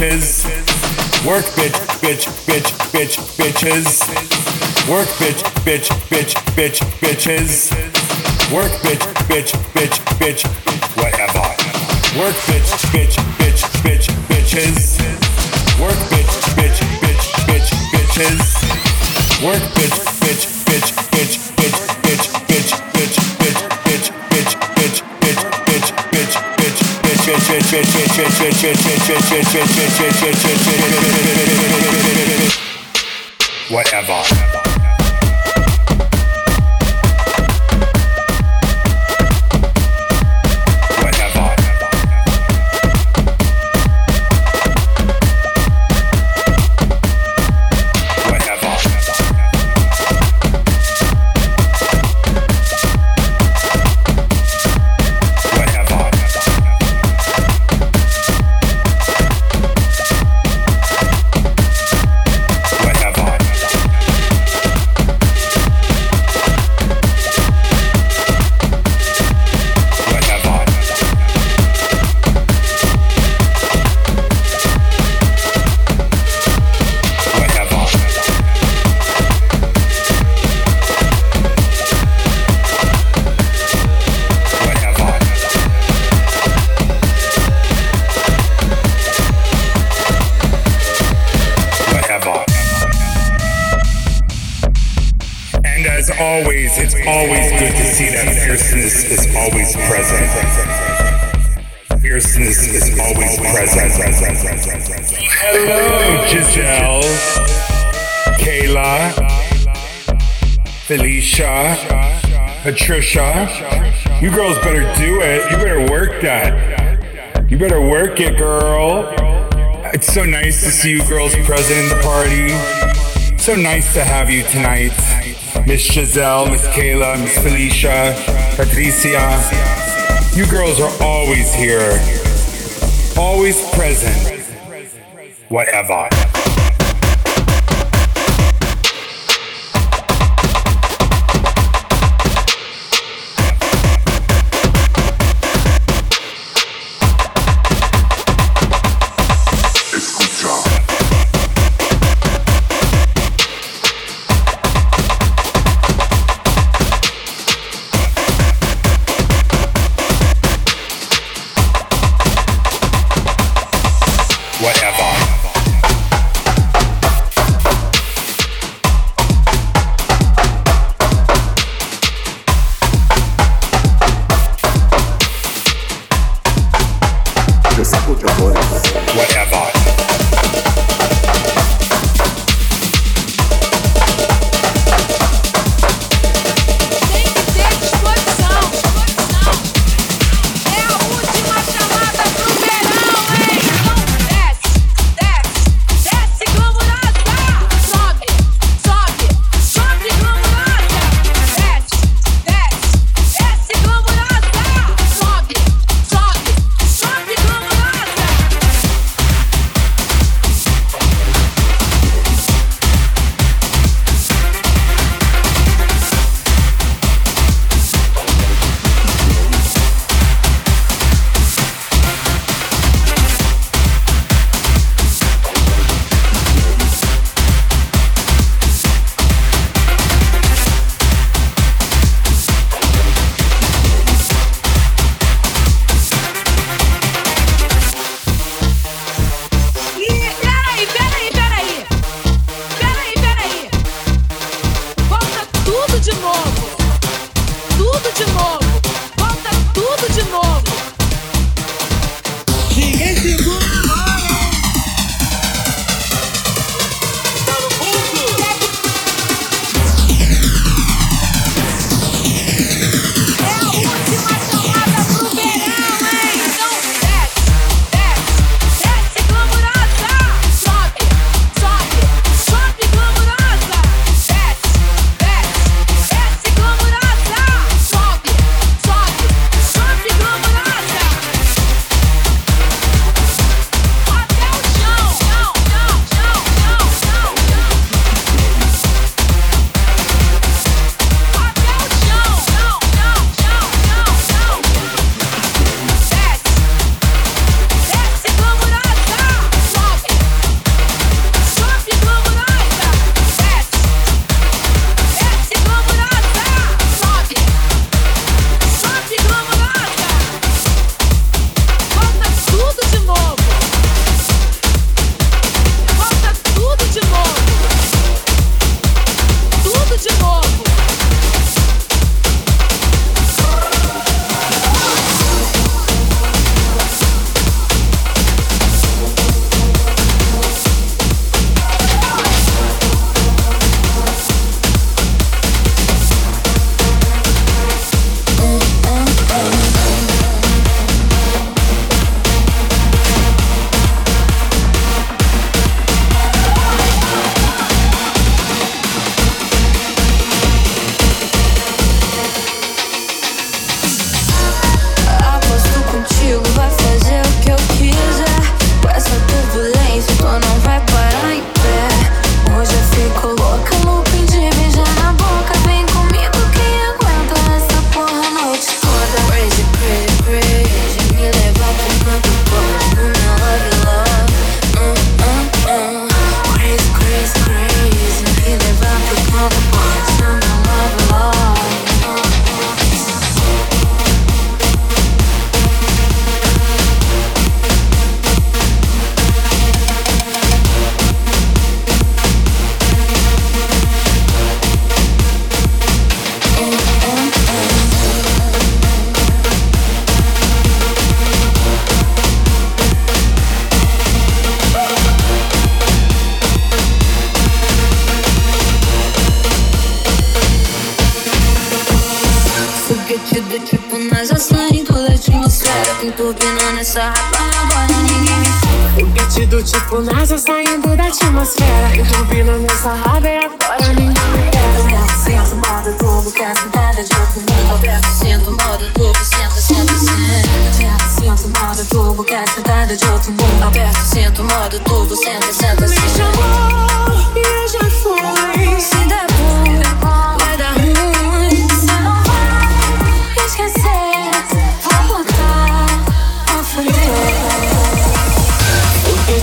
bitches. Work, bitch, bitch, bitch, bitch, whatever. Work, bitch, bitch, bitch, bitch, bitches. Work, bitch, bitch, bitch, bitch, whatever. Work bitch, bitch, bitch, bitch, bitches. Work, bitch, bitch, bitch, bitch, bitches. Work bitch, bitch, whatever. You girls present in the party. So nice to have you tonight. Miss Giselle, Miss Kayla, Miss Felicia, Patricia. You girls are always here. Always present. Whatever. whatever.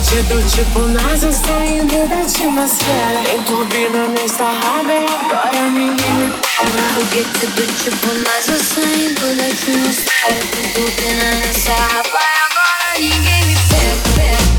Do tipo NASA saindo da atmosfera. Tem turbina nesta rádio agora ninguém me para. Bandido tipo NASA saindo da atmosfera. Tem turbina nessa rádio agora ninguém me pega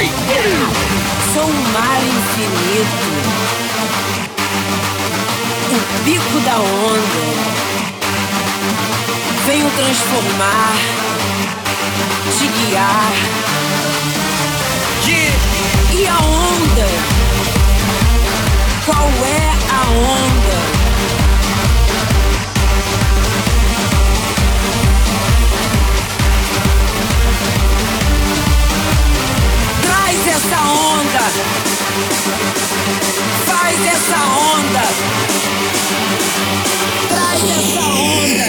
Sou um mar infinito. O pico da onda. Venho transformar, te guiar. Yeah. E a onda? Qual é a onda? Faz essa onda. Traz essa onda.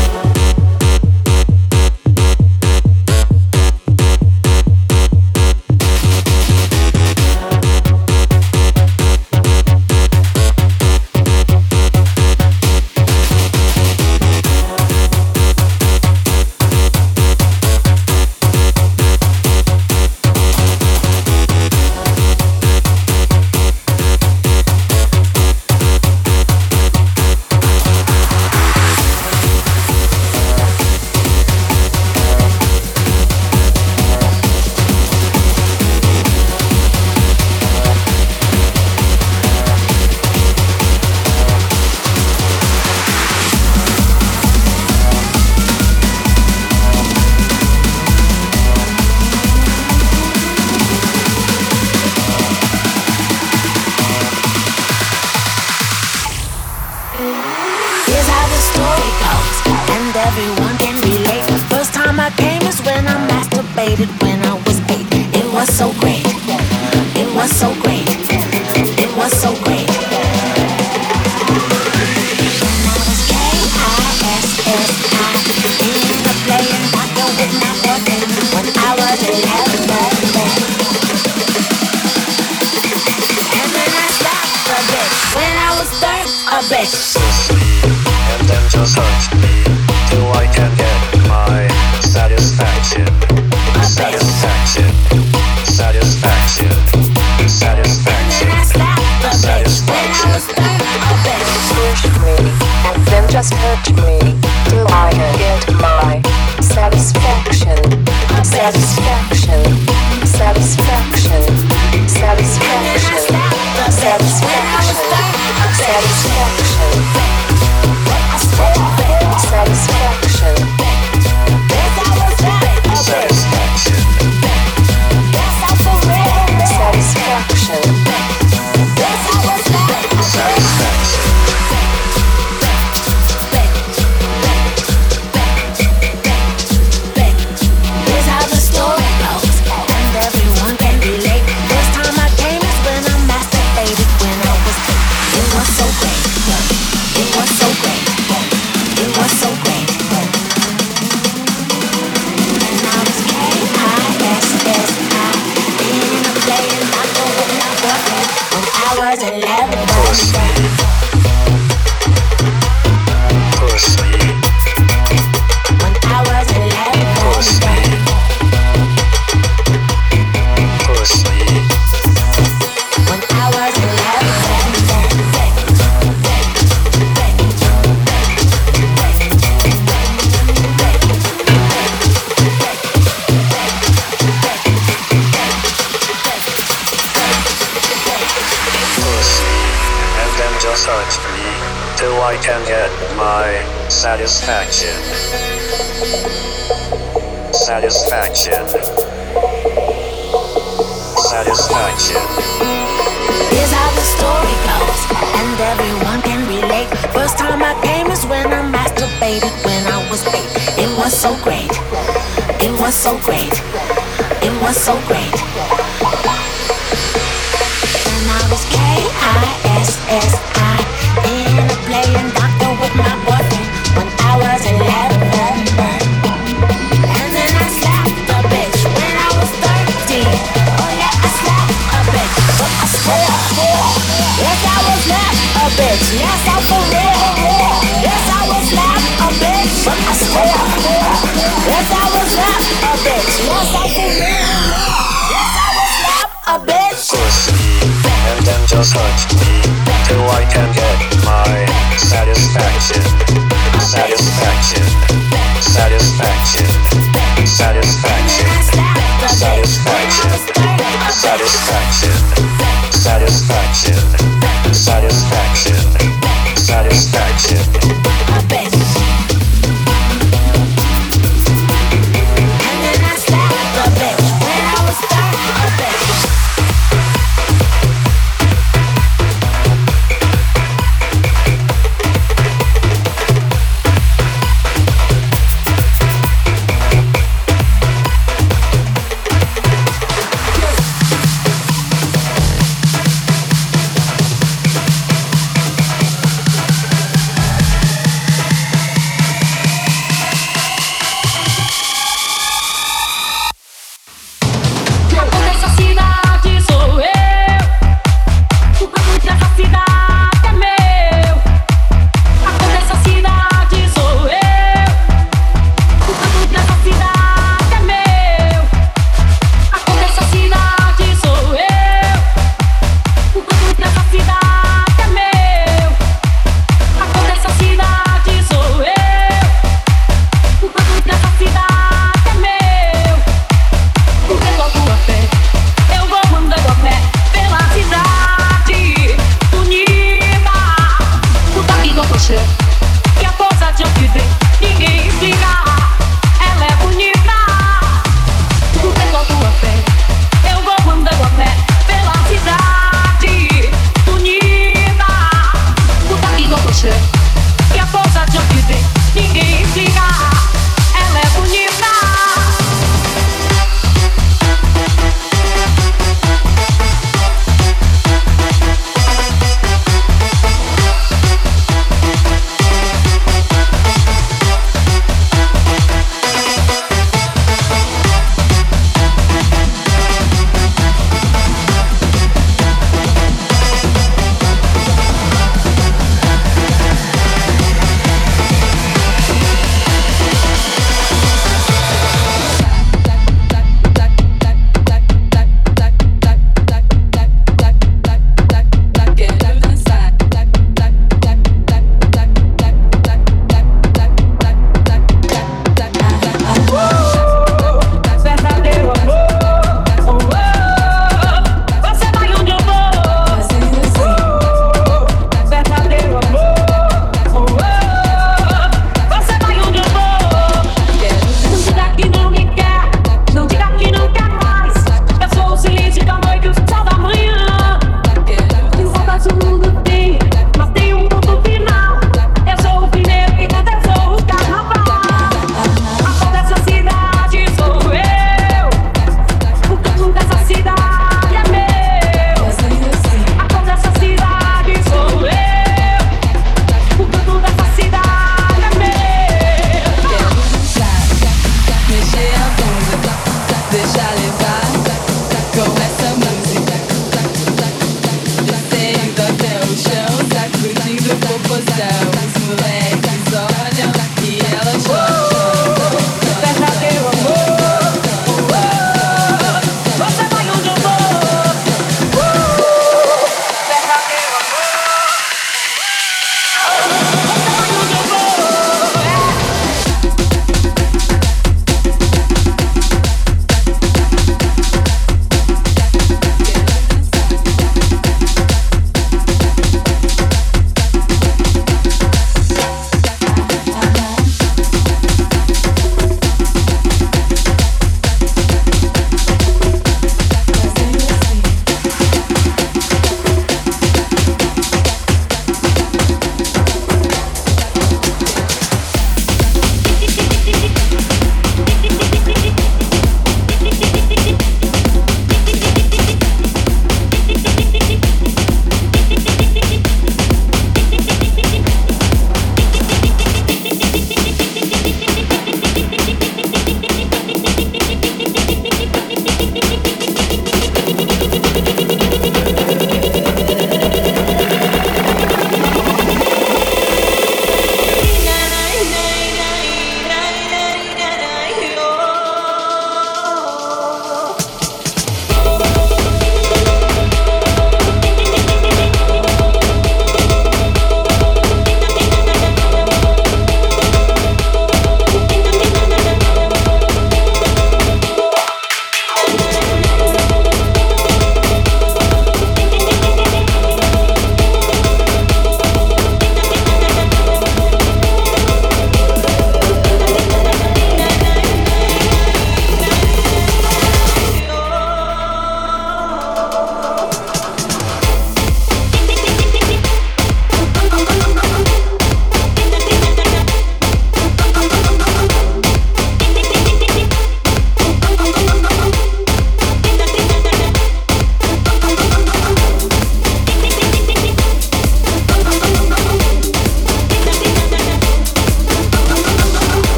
Everyone can relate. First time I came is when I masturbated when I was eight. It was so great. It was so great. It was so great. When I was playing when I was eleven. And then I a when I was bitch. and then just hurt me just hurt me till I get my. Satisfaction. Satisfaction. Satisfaction. Satisfaction. Satisfaction. Satisfaction. It was so great. It was so great. And I was K I S S I in a playing doctor with my boyfriend when I was 11. Yes, I was not a bitch. Yes, I'm for real. Yes, I I swear, yes I was not a bitch. Yes I was not a bitch. And then just hurt me till I can get my satisfaction, satisfaction, satisfaction, satisfaction, satisfaction, satisfaction, satisfaction, satisfaction, satisfaction.